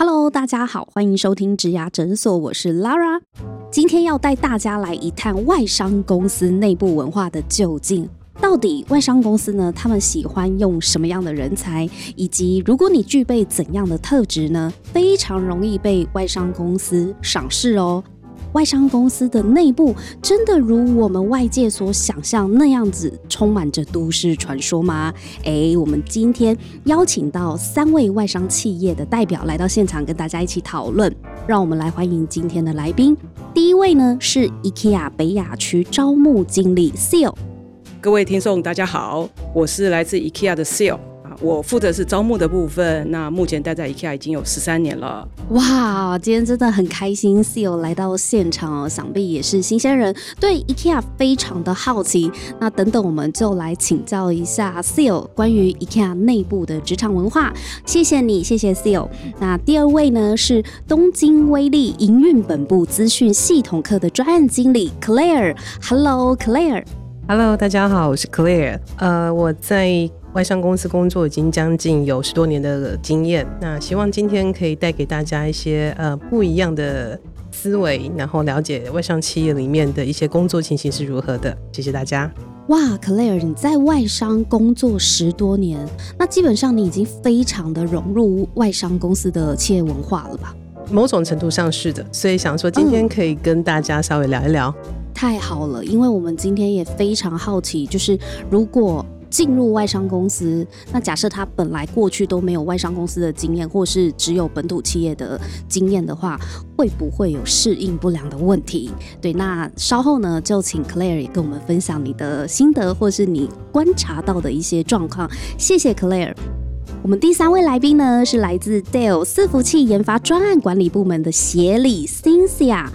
Hello，大家好，欢迎收听植牙诊所，我是 Lara。今天要带大家来一探外商公司内部文化的究竟。到底外商公司呢？他们喜欢用什么样的人才？以及如果你具备怎样的特质呢？非常容易被外商公司赏识哦。外商公司的内部真的如我们外界所想象那样子充满着都市传说吗？诶，我们今天邀请到三位外商企业的代表来到现场，跟大家一起讨论。让我们来欢迎今天的来宾。第一位呢是 IKEA 北亚区招募经理 Seal。各位听众，大家好，我是来自 IKEA 的 Seal。我负责是招募的部分，那目前待在 IKEA 已经有十三年了。哇，今天真的很开心，Seal 来到现场哦，想必也是新鲜人，对 IKEA 非常的好奇。那等等，我们就来请教一下 Seal 关于 IKEA 内部的职场文化。谢谢你，谢谢 Seal。那第二位呢是东京威力营运本部资讯系统课的专案经理 Claire。Hello，Claire。Hello，大家好，我是 Claire。呃，我在。外商公司工作已经将近有十多年的经验，那希望今天可以带给大家一些呃不一样的思维，然后了解外商企业里面的一些工作情形是如何的。谢谢大家。哇，Claire，你在外商工作十多年，那基本上你已经非常的融入外商公司的企业文化了吧？某种程度上是的，所以想说今天可以跟大家稍微聊一聊。太好了，因为我们今天也非常好奇，就是如果。进入外商公司，那假设他本来过去都没有外商公司的经验，或是只有本土企业的经验的话，会不会有适应不良的问题？对，那稍后呢，就请 Claire 也跟我们分享你的心得，或是你观察到的一些状况。谢谢 Claire。我们第三位来宾呢，是来自 Dell 伺服器研发专案管理部门的协理 Cynthia。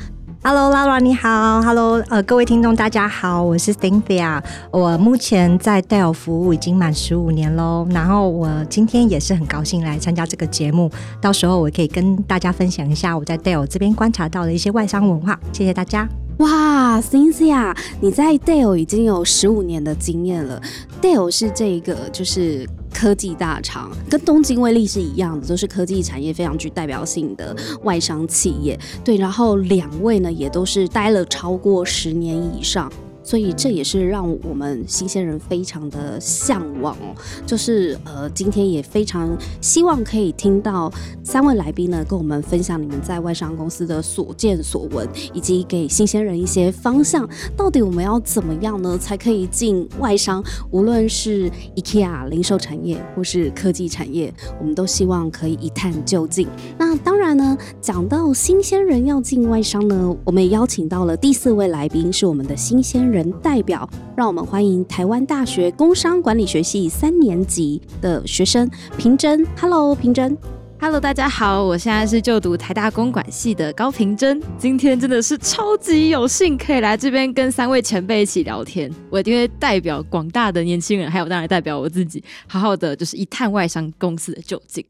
Hello，Lara，你好。Hello，呃，各位听众，大家好，我是 Cynthia。我目前在 Dell 服务已经满十五年喽。然后我今天也是很高兴来参加这个节目，到时候我可以跟大家分享一下我在 Dell 这边观察到的一些外商文化。谢谢大家。哇，Cynthia，你在 Dell 已经有十五年的经验了。Dell 是这个就是。科技大厂跟东京威力是一样的，都是科技产业非常具代表性的外商企业。对，然后两位呢也都是待了超过十年以上。所以这也是让我们新鲜人非常的向往哦，就是呃，今天也非常希望可以听到三位来宾呢跟我们分享你们在外商公司的所见所闻，以及给新鲜人一些方向。到底我们要怎么样呢，才可以进外商？无论是 IKEA 零售产业或是科技产业，我们都希望可以一探究竟。那当然呢，讲到新鲜人要进外商呢，我们也邀请到了第四位来宾，是我们的新鲜。人代表，让我们欢迎台湾大学工商管理学系三年级的学生平真。Hello，平真。Hello，大家好，我现在是就读台大公管系的高平真。今天真的是超级有幸可以来这边跟三位前辈一起聊天。我一定会代表广大的年轻人，还有当然代表我自己，好好的就是一探外商公司的究竟。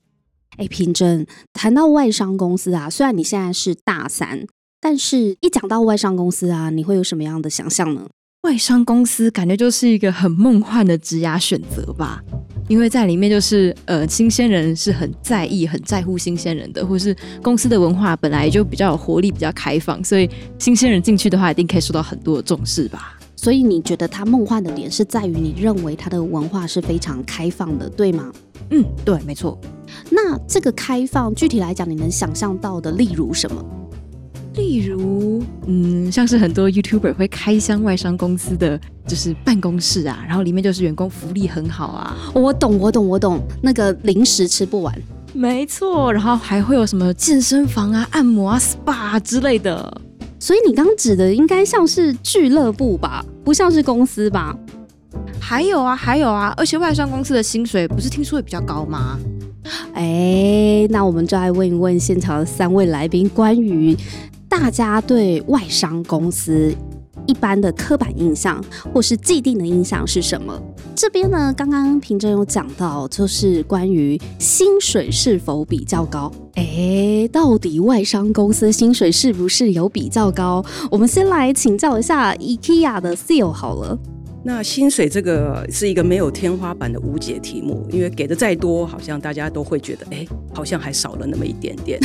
哎，平真，谈到外商公司啊，虽然你现在是大三。但是，一讲到外商公司啊，你会有什么样的想象呢？外商公司感觉就是一个很梦幻的职涯选择吧，因为在里面就是呃，新鲜人是很在意、很在乎新鲜人的，或是公司的文化本来就比较有活力、比较开放，所以新鲜人进去的话，一定可以受到很多的重视吧。所以你觉得它梦幻的点是在于你认为它的文化是非常开放的，对吗？嗯，对，没错。那这个开放具体来讲，你能想象到的，例如什么？例如，嗯，像是很多 YouTuber 会开箱外商公司的就是办公室啊，然后里面就是员工福利很好啊。我懂，我懂，我懂，那个零食吃不完，没错。然后还会有什么健身房啊、按摩啊、SPA 之类的。所以你刚指的应该像是俱乐部吧，不像是公司吧？还有啊，还有啊，而且外商公司的薪水不是听说也比较高吗？哎，那我们就来问一问现场的三位来宾关于。大家对外商公司一般的刻板印象或是既定的印象是什么？这边呢，刚刚平真有讲到，就是关于薪水是否比较高。哎，到底外商公司薪水是不是有比较高？我们先来请教一下 IKEA 的 CEO 好了。那薪水这个是一个没有天花板的无解题目，因为给的再多，好像大家都会觉得，哎，好像还少了那么一点点。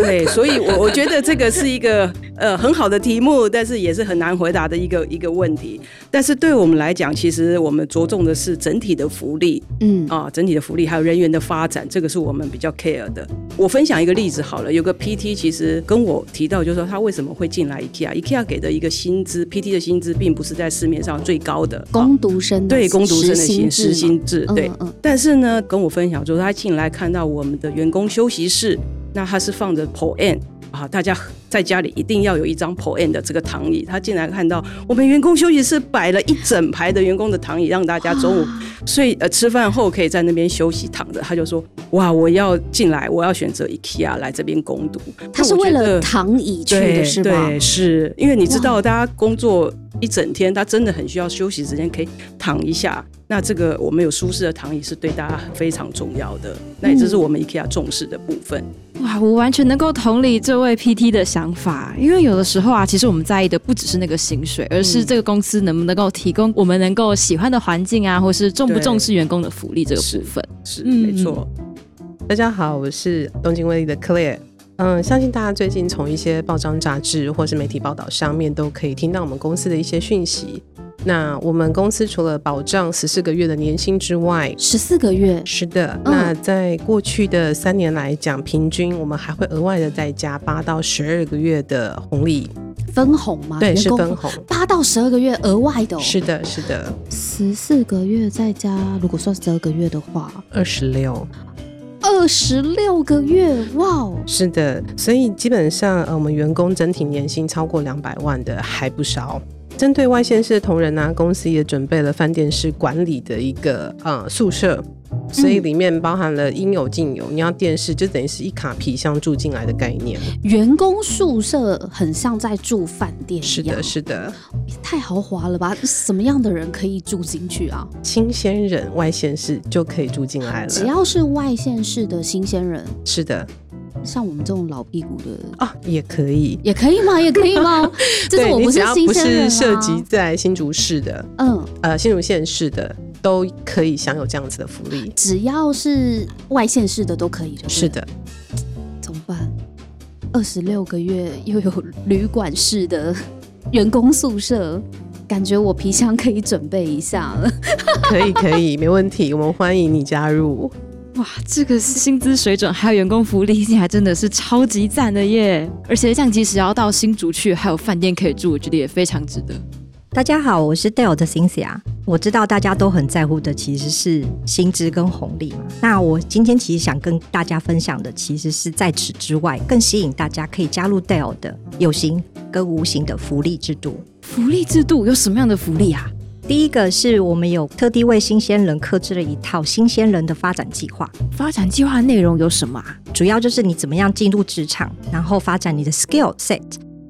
对，所以，我我觉得这个是一个呃很好的题目，但是也是很难回答的一个一个问题。但是对我们来讲，其实我们着重的是整体的福利，嗯啊，整体的福利还有人员的发展，这个是我们比较 care 的。我分享一个例子好了，有个 PT 其实跟我提到，就是说他为什么会进来 IKEA，IKEA 给的一个薪资，PT 的薪资并不是在市面上最高的，工读生对工读生的薪时薪制，对，但是呢，跟我分享就是他进来看到我们的员工休息室。那他是放着 PON 啊，大家在家里一定要有一张 PON 的这个躺椅。他进来看到我们员工休息室摆了一整排的员工的躺椅，让大家中午睡呃吃饭后可以在那边休息躺着。他就说：哇，我要进来，我要选择 IKEA 来这边攻读。他是为了躺椅去的是吗？对，是因为你知道，大家工作一整天，他真的很需要休息时间，可以躺一下。那这个我们有舒适的躺椅是对大家非常重要的，那也这是我们 IKEA 重视的部分。哇，我完全能够同理这位 PT 的想法，因为有的时候啊，其实我们在意的不只是那个薪水，而是这个公司能不能够提供我们能够喜欢的环境啊，或是重不重视员工的福利这个部分。是，没错。大家好，我是东京威力的 Claire。嗯，相信大家最近从一些报章杂志或是媒体报道上面都可以听到我们公司的一些讯息。那我们公司除了保障十四个月的年薪之外，十四个月是的。那在过去的三年来讲，平均我们还会额外的再加八到十二个月的红利分红吗？对，是分红，八到十二个月额外的。哦是的，是的。十四个月再加，如果算十二个月的话，二十六，二十六个月，哇！是的，所以基本上呃，我们员工整体年薪超过两百万的还不少。针对外县市的同仁呢，公司也准备了饭店式管理的一个呃宿舍，所以里面包含了应有尽有。你要电视，就等于是一卡皮箱住进来的概念。员工宿舍很像在住饭店是的，是的，太豪华了吧？什么样的人可以住进去啊？新鲜人，外县市就可以住进来了。只要是外县市的新鲜人，是的。像我们这种老屁股的啊，也可以，也可以吗？也可以吗？就是我不是新鲜人不是涉及在新竹市的，嗯，呃，新竹县市的都可以享有这样子的福利。只要是外县市的都可以，是的。怎么办？二十六个月又有旅馆式的员工宿舍，感觉我皮箱可以准备一下了。可以，可以，没问题，我们欢迎你加入。哇，这个薪资水准还有员工福利，还真的是超级赞的耶！而且像即使要到新竹去，还有饭店可以住，我觉得也非常值得。大家好，我是 Dale 的 Cynthia。我知道大家都很在乎的其实是薪资跟红利嘛。那我今天其实想跟大家分享的，其实是在此之外更吸引大家可以加入 Dale 的有形跟无形的福利制度。福利制度有什么样的福利啊？第一个是我们有特地为新鲜人克制了一套新鲜人的发展计划。发展计划内容有什么啊？主要就是你怎么样进入职场，然后发展你的 skill set，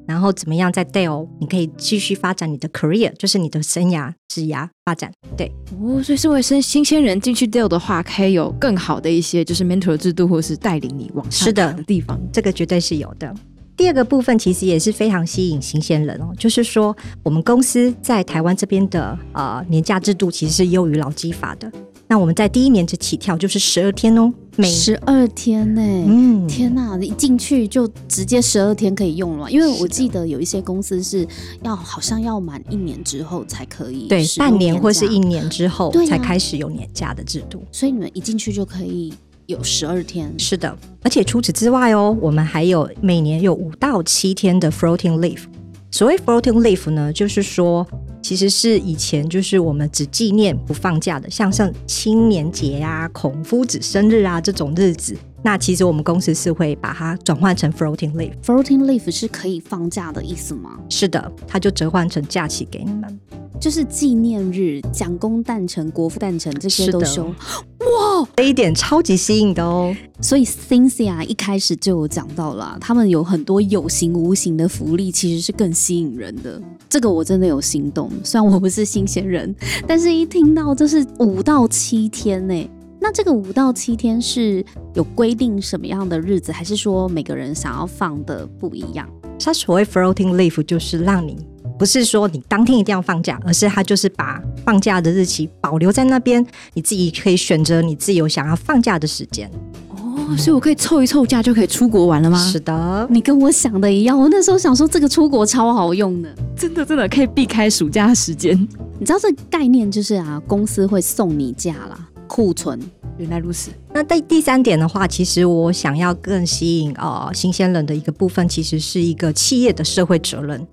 然后怎么样在 Dale 你可以继续发展你的 career，就是你的生涯职涯发展。对，哦，所以身为新新鲜人进去 Dale 的话，可以有更好的一些就是 mentor 制度，或是带领你往上的地方。这个绝对是有的。第二个部分其实也是非常吸引新鲜人哦，就是说我们公司在台湾这边的呃年假制度其实是优于劳基法的。那我们在第一年就起跳就是十二天哦，每十二天呢，嗯，天哪，一进去就直接十二天可以用了，因为我记得有一些公司是要好像要满一年之后才可以，对，半年或是一年之后才开始有年假的制度，所以你们一进去就可以。有十二天，是的，而且除此之外哦，我们还有每年有五到七天的 floating leave。所谓 floating leave 呢，就是说，其实是以前就是我们只纪念不放假的，像像青年节啊、孔夫子生日啊这种日子，那其实我们公司是会把它转换成 floating leave。floating leave 是可以放假的意思吗？是的，它就折换成假期给你们。就是纪念日、蒋公诞辰、国父诞辰这些都休，哇，这一点超级吸引的哦。所以 Cynthia 一开始就有讲到了，他们有很多有形无形的福利，其实是更吸引人的。这个我真的有心动，虽然我不是新鲜人，但是一听到这是五到七天呢，那这个五到七天是有规定什么样的日子，还是说每个人想要放的不一样？它所谓 floating leave 就是让你不是说你当天一定要放假，而是它就是把放假的日期保留在那边，你自己可以选择你自由想要放假的时间。哦，所以我可以凑一凑假就可以出国玩了吗？是的，你跟我想的一样，我那时候想说这个出国超好用的，真的真的可以避开暑假时间。你知道这概念就是啊，公司会送你假啦，库存。原来如此。那第第三点的话，其实我想要更吸引呃新鲜人的一个部分，其实是一个企业的社会责任。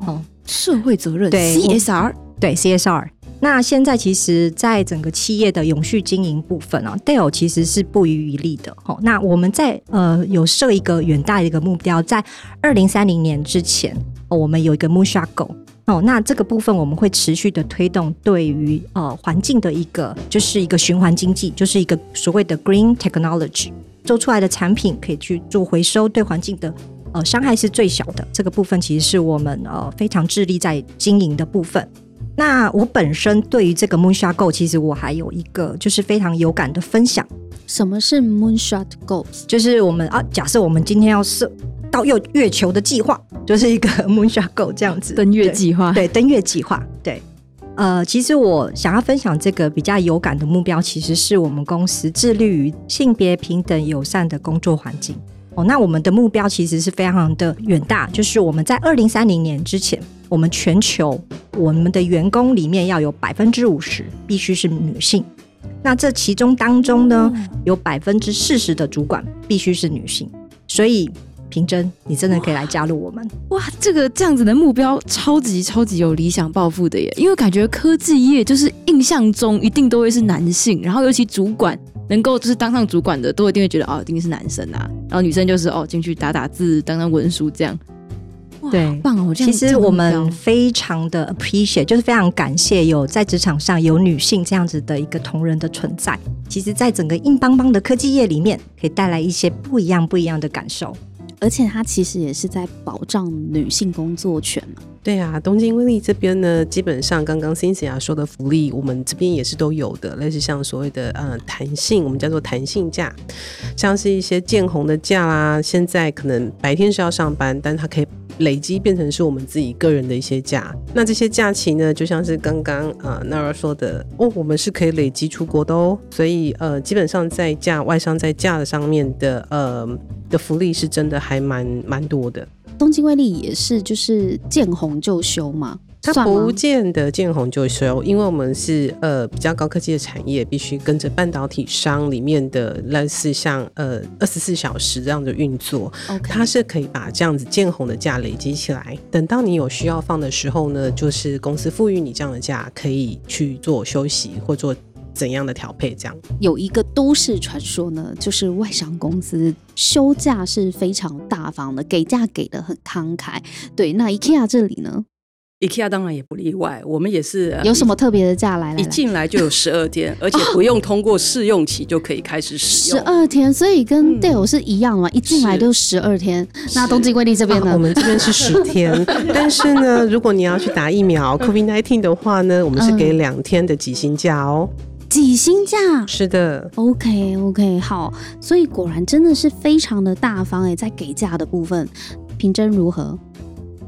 哦，社会责任对 CSR 对 CSR。那现在其实，在整个企业的永续经营部分啊，Dell 其实是不遗余力的。哦，那我们在呃有设一个远大的一个目标，在二零三零年之前，我们有一个 Moonshot Goal。哦，那这个部分我们会持续的推动对于呃环境的一个，就是一个循环经济，就是一个所谓的 Green Technology，做出来的产品可以去做回收，对环境的呃伤害是最小的。这个部分其实是我们呃非常致力在经营的部分。那我本身对于这个 Moonshot Goal，其实我还有一个就是非常有感的分享。什么是 Moonshot Goals？就是我们啊，假设我们今天要设到月月球的计划，就是一个 Moonshot Goal 这样子。登月计划，对，登月计划，对。呃，其实我想要分享这个比较有感的目标，其实是我们公司致力于性别平等友善的工作环境。哦，那我们的目标其实是非常的远大，就是我们在二零三零年之前，我们全球我们的员工里面要有百分之五十必须是女性。那这其中当中呢，有百分之四十的主管必须是女性。所以，平真，你真的可以来加入我们。哇，这个这样子的目标超级超级有理想抱负的耶！因为感觉科技业就是印象中一定都会是男性，然后尤其主管。能够就是当上主管的，都一定会觉得哦，一定是男生啊。然后女生就是哦，进去打打字、当当文书这样。对，棒哦！其实我们非常的 appreciate，就是非常感谢有在职场上有女性这样子的一个同仁的存在。其实，在整个硬邦邦的科技业里面，可以带来一些不一样、不一样的感受。而且，它其实也是在保障女性工作权嘛。对啊，东京威力这边呢，基本上刚刚 cc 啊说的福利，我们这边也是都有的，类似像所谓的呃弹性，我们叫做弹性假，像是一些见红的假啦。现在可能白天是要上班，但它可以累积变成是我们自己个人的一些假。那这些假期呢，就像是刚刚呃 Nara 说的哦，我们是可以累积出国的哦。所以呃，基本上在假外商在假的上面的呃的福利是真的还蛮蛮多的。东京威力也是，就是见红就休嘛。它不见得见红就休，因为我们是呃比较高科技的产业，必须跟着半导体商里面的类似像呃二十四小时这样的运作。它是可以把这样子见红的假累积起来，等到你有需要放的时候呢，就是公司赋予你这样的假，可以去做休息或做。怎样的调配？这样有一个都市传说呢，就是外商公司休假是非常大方的，给假给的很慷慨。对，那 IKEA 这里呢？IKEA 当然也不例外，我们也是有什么特别的假来？一进来就有十二天，而且不用通过试用期就可以开始使用。十二天，所以跟 Dale 是一样嘛？一进来就十二天。那东京贵丽这边呢？我们这边是十天，但是呢，如果你要去打疫苗 COVID nineteen 的话呢，我们是给两天的几薪假哦。几薪价是的，OK OK 好，所以果然真的是非常的大方哎，在给价的部分，平真如何？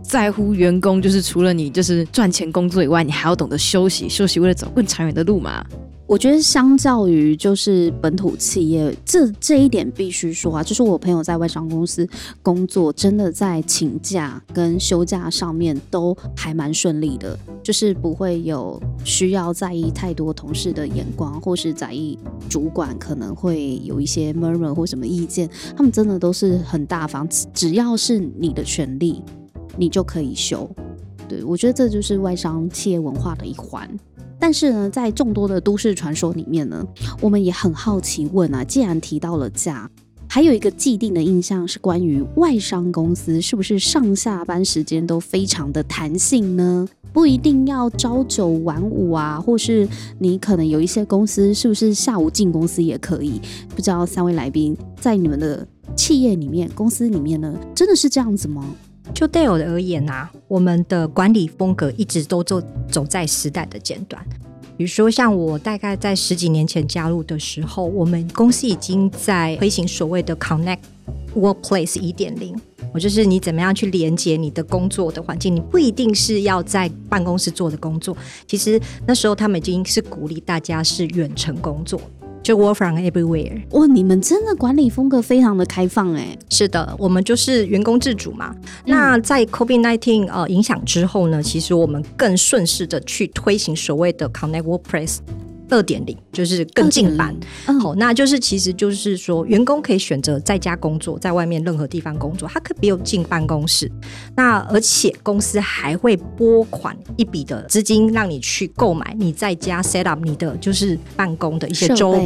在乎员工就是除了你就是赚钱工作以外，你还要懂得休息，休息为了走更长远的路嘛。我觉得相较于就是本土企业，这这一点必须说啊，就是我朋友在外商公司工作，真的在请假跟休假上面都还蛮顺利的，就是不会有需要在意太多同事的眼光，或是在意主管可能会有一些 murmur 或什么意见，他们真的都是很大方，只要是你的权利，你就可以休。对我觉得这就是外商企业文化的一环。但是呢，在众多的都市传说里面呢，我们也很好奇问啊，既然提到了假，还有一个既定的印象是关于外商公司是不是上下班时间都非常的弹性呢？不一定要朝九晚五啊，或是你可能有一些公司是不是下午进公司也可以？不知道三位来宾在你们的企业里面、公司里面呢，真的是这样子吗？就 Dale 而言啊，我们的管理风格一直都走走在时代的尖端。比如说，像我大概在十几年前加入的时候，我们公司已经在推行所谓的 Connect Workplace 一点零。我就是你怎么样去连接你的工作的环境，你不一定是要在办公室做的工作。其实那时候他们已经是鼓励大家是远程工作，就 Work from everywhere。哇，你们真的管理风格非常的开放哎。是的，我们就是员工自主嘛。那在 COVID nineteen 呃影响之后呢，其实我们更顺势的去推行所谓的 Connect Workplace。二点零就是更进版，好，那就是其实就是说，员工可以选择在家工作，在外面任何地方工作，他可以不用进办公室。那而且公司还会拨款一笔的资金，让你去购买你在家 set up 你的就是办公的一些周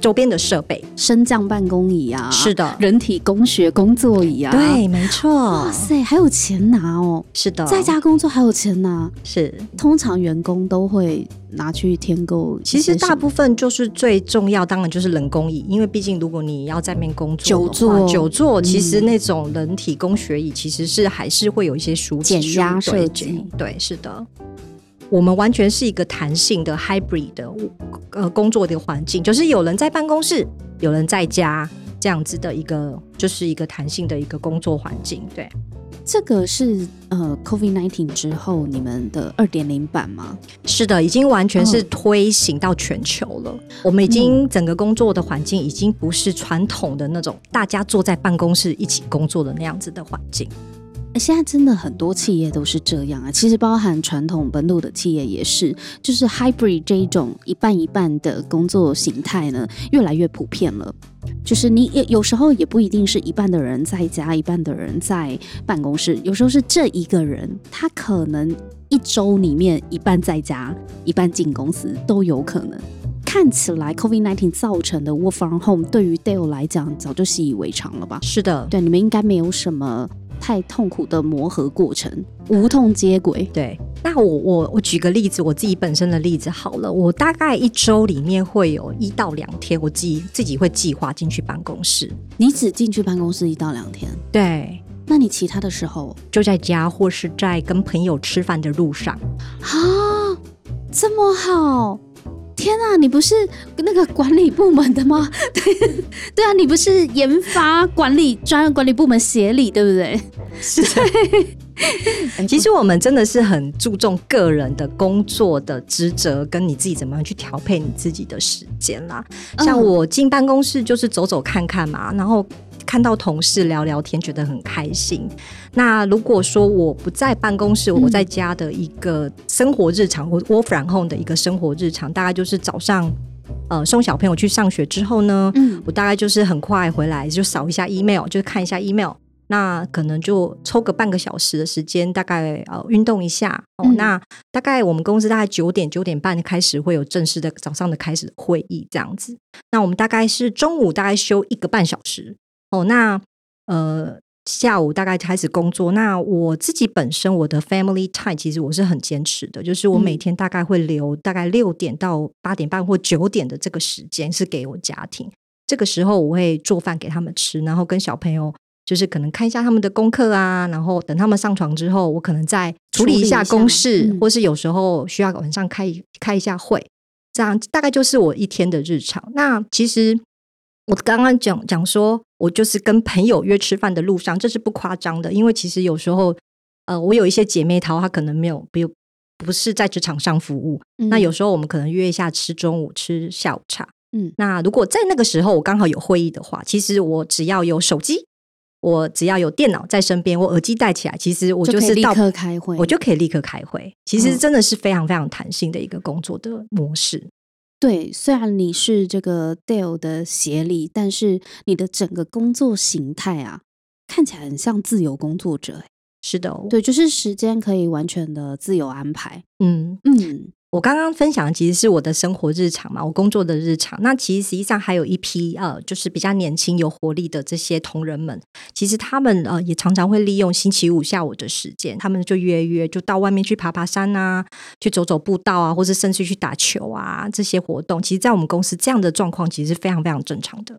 周边的设备，升降办公椅啊，是的，人体工学工作椅啊，对，没错。哇塞，还有钱拿哦，是的，在家工作还有钱拿，是。通常员工都会拿去添购。其实大部分就是最重要，当然就是人工椅，因为毕竟如果你要在面工作，久坐久坐，其实那种人体工学椅其实是还是会有一些舒减压设计。对，是的。我们完全是一个弹性的 hybrid 的呃工作的环境，就是有人在办公室，有人在家，这样子的一个就是一个弹性的一个工作环境。对，这个是呃 COVID nineteen 之后你们的二点零版吗？是的，已经完全是推行到全球了。我们已经整个工作的环境已经不是传统的那种大家坐在办公室一起工作的那样子的环境。现在真的很多企业都是这样啊，其实包含传统本土的企业也是，就是 hybrid 这一种一半一半的工作形态呢，越来越普遍了。就是你也有时候也不一定是一半的人在家，一半的人在办公室，有时候是这一个人，他可能一周里面一半在家，一半进公司都有可能。看起来 COVID nineteen 造成的 work from home 对于 Dale 来讲早就习以为常了吧？是的，对，你们应该没有什么。太痛苦的磨合过程，无痛接轨。对，那我我我举个例子，我自己本身的例子好了，我大概一周里面会有一到两天，我自己自己会计划进去办公室。你只进去办公室一到两天？对。那你其他的时候就在家或是在跟朋友吃饭的路上？啊，这么好。天啊，你不是那个管理部门的吗？对 对啊，你不是研发管理专业管理部门协理对不对？是。其实我们真的是很注重个人的工作的职责，跟你自己怎么样去调配你自己的时间啦。像我进办公室就是走走看看嘛，然后。看到同事聊聊天，觉得很开心。那如果说我不在办公室，我在家的一个生活日常，我 work from home 的一个生活日常，大概就是早上呃送小朋友去上学之后呢，嗯，我大概就是很快回来就扫一下 email，就看一下 email。那可能就抽个半个小时的时间，大概呃运动一下。哦，那大概我们公司大概九点九点半开始会有正式的早上的开始会议这样子。那我们大概是中午大概休一个半小时。哦，那呃，下午大概开始工作。那我自己本身我的 family time 其实我是很坚持的，就是我每天大概会留大概六点到八点半或九点的这个时间是给我家庭。这个时候我会做饭给他们吃，然后跟小朋友就是可能看一下他们的功课啊，然后等他们上床之后，我可能再处理一下公事，或是有时候需要晚上开开一下会，这样大概就是我一天的日常。那其实我刚刚讲讲说。我就是跟朋友约吃饭的路上，这是不夸张的，因为其实有时候，呃，我有一些姐妹淘，她可能没有，比如不是在职场上服务，那有时候我们可能约一下吃中午、吃下午茶。嗯，那如果在那个时候我刚好有会议的话，其实我只要有手机，我只要有电脑在身边，我耳机戴起来，其实我就是立刻开会，我就可以立刻开会。其实真的是非常非常弹性的一个工作的模式。对，虽然你是这个 Dale 的协理，但是你的整个工作形态啊，看起来很像自由工作者。是的，对，就是时间可以完全的自由安排。嗯嗯，我刚刚分享的其实是我的生活日常嘛，我工作的日常。那其实实际上还有一批呃，就是比较年轻、有活力的这些同仁们，其实他们呃也常常会利用星期五下午的时间，他们就约约就到外面去爬爬山啊，去走走步道啊，或是甚至去打球啊这些活动。其实，在我们公司这样的状况其实是非常非常正常的。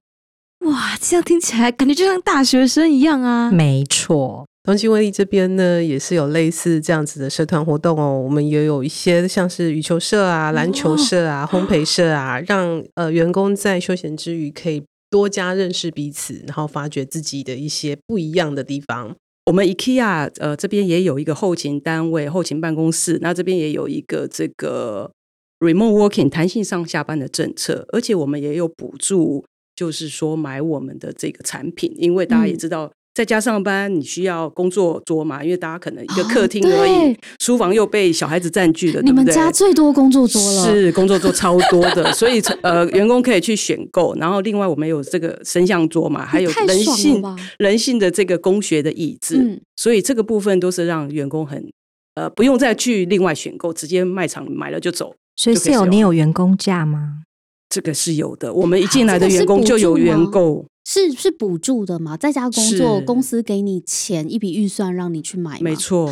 哇，这样听起来感觉就像大学生一样啊！没错。东京威力这边呢，也是有类似这样子的社团活动哦。我们也有一些像是羽球社啊、篮球社啊、烘焙社啊，让呃员工在休闲之余可以多加认识彼此，然后发掘自己的一些不一样的地方。我们 IKEA 呃这边也有一个后勤单位、后勤办公室，那这边也有一个这个 remote working 弹性上下班的政策，而且我们也有补助，就是说买我们的这个产品，因为大家也知道。在家上班，你需要工作桌嘛？因为大家可能一个客厅而已，书房又被小孩子占据了。你们家最多工作桌了，是工作桌超多的，所以呃，员工可以去选购。然后另外我们有这个升降桌嘛，还有人性人性的这个工学的椅子，所以这个部分都是让员工很呃不用再去另外选购，直接卖场买了就走。所以是有你有员工价吗？这个是有的，我们一进来的员工就有员购。是是补助的嘛？在家工作，公司给你钱一笔预算让你去买，没错，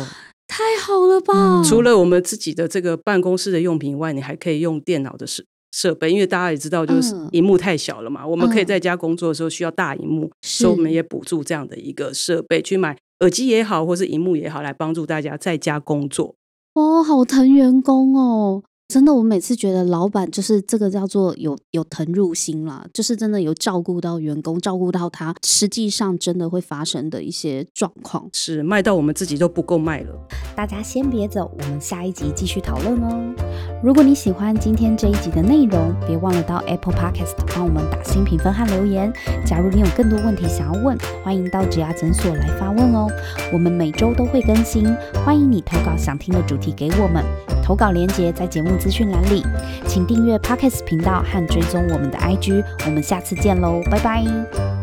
太好了吧？除了我们自己的这个办公室的用品以外，你还可以用电脑的设设备，因为大家也知道，就是荧幕太小了嘛。我们可以在家工作的时候需要大荧幕，所以我们也补助这样的一个设备，去买耳机也好，或是荧幕也好，来帮助大家在家工作。哦，好疼员工哦。真的，我每次觉得老板就是这个叫做有有疼入心了，就是真的有照顾到员工，照顾到他实际上真的会发生的一些状况，是卖到我们自己都不够卖了。大家先别走，我们下一集继续讨论哦。如果你喜欢今天这一集的内容，别忘了到 Apple Podcast 帮我们打新评分和留言。假如你有更多问题想要问，欢迎到植牙诊所来发问哦。我们每周都会更新，欢迎你投稿想听的主题给我们。投稿链接在节目资讯栏里，请订阅 Pockets 频道和追踪我们的 IG，我们下次见喽，拜拜。